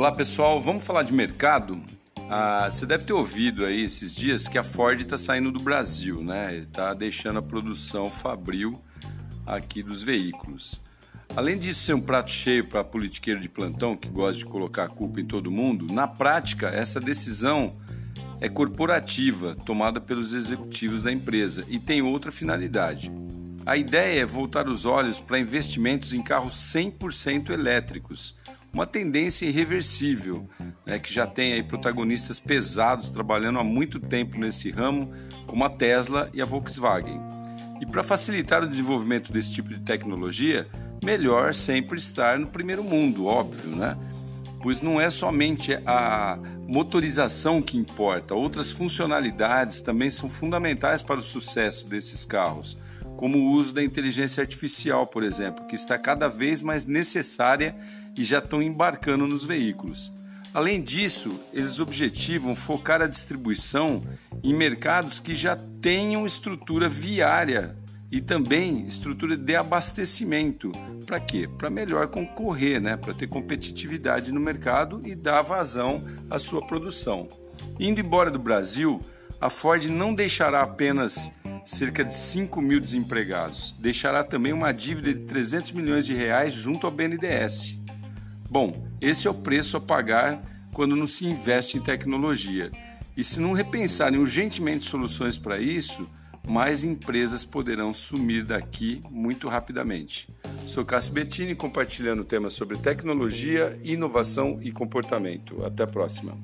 Olá pessoal, vamos falar de mercado? Ah, você deve ter ouvido aí esses dias que a Ford está saindo do Brasil, né? Está deixando a produção fabril aqui dos veículos. Além disso ser um prato cheio para politiqueiro de plantão que gosta de colocar a culpa em todo mundo, na prática essa decisão é corporativa, tomada pelos executivos da empresa e tem outra finalidade. A ideia é voltar os olhos para investimentos em carros 100% elétricos uma tendência irreversível, né, que já tem aí protagonistas pesados trabalhando há muito tempo nesse ramo, como a Tesla e a Volkswagen. E para facilitar o desenvolvimento desse tipo de tecnologia, melhor sempre estar no primeiro mundo, óbvio, né? Pois não é somente a motorização que importa, outras funcionalidades também são fundamentais para o sucesso desses carros, como o uso da inteligência artificial, por exemplo, que está cada vez mais necessária e já estão embarcando nos veículos. Além disso, eles objetivam focar a distribuição em mercados que já tenham estrutura viária e também estrutura de abastecimento. Para quê? Para melhor concorrer, né? para ter competitividade no mercado e dar vazão à sua produção. Indo embora do Brasil, a Ford não deixará apenas cerca de 5 mil desempregados, deixará também uma dívida de 300 milhões de reais junto ao BNDES. Bom, esse é o preço a pagar quando não se investe em tecnologia. E se não repensarem urgentemente soluções para isso, mais empresas poderão sumir daqui muito rapidamente. Sou Cássio Bettini compartilhando temas sobre tecnologia, inovação e comportamento. Até a próxima.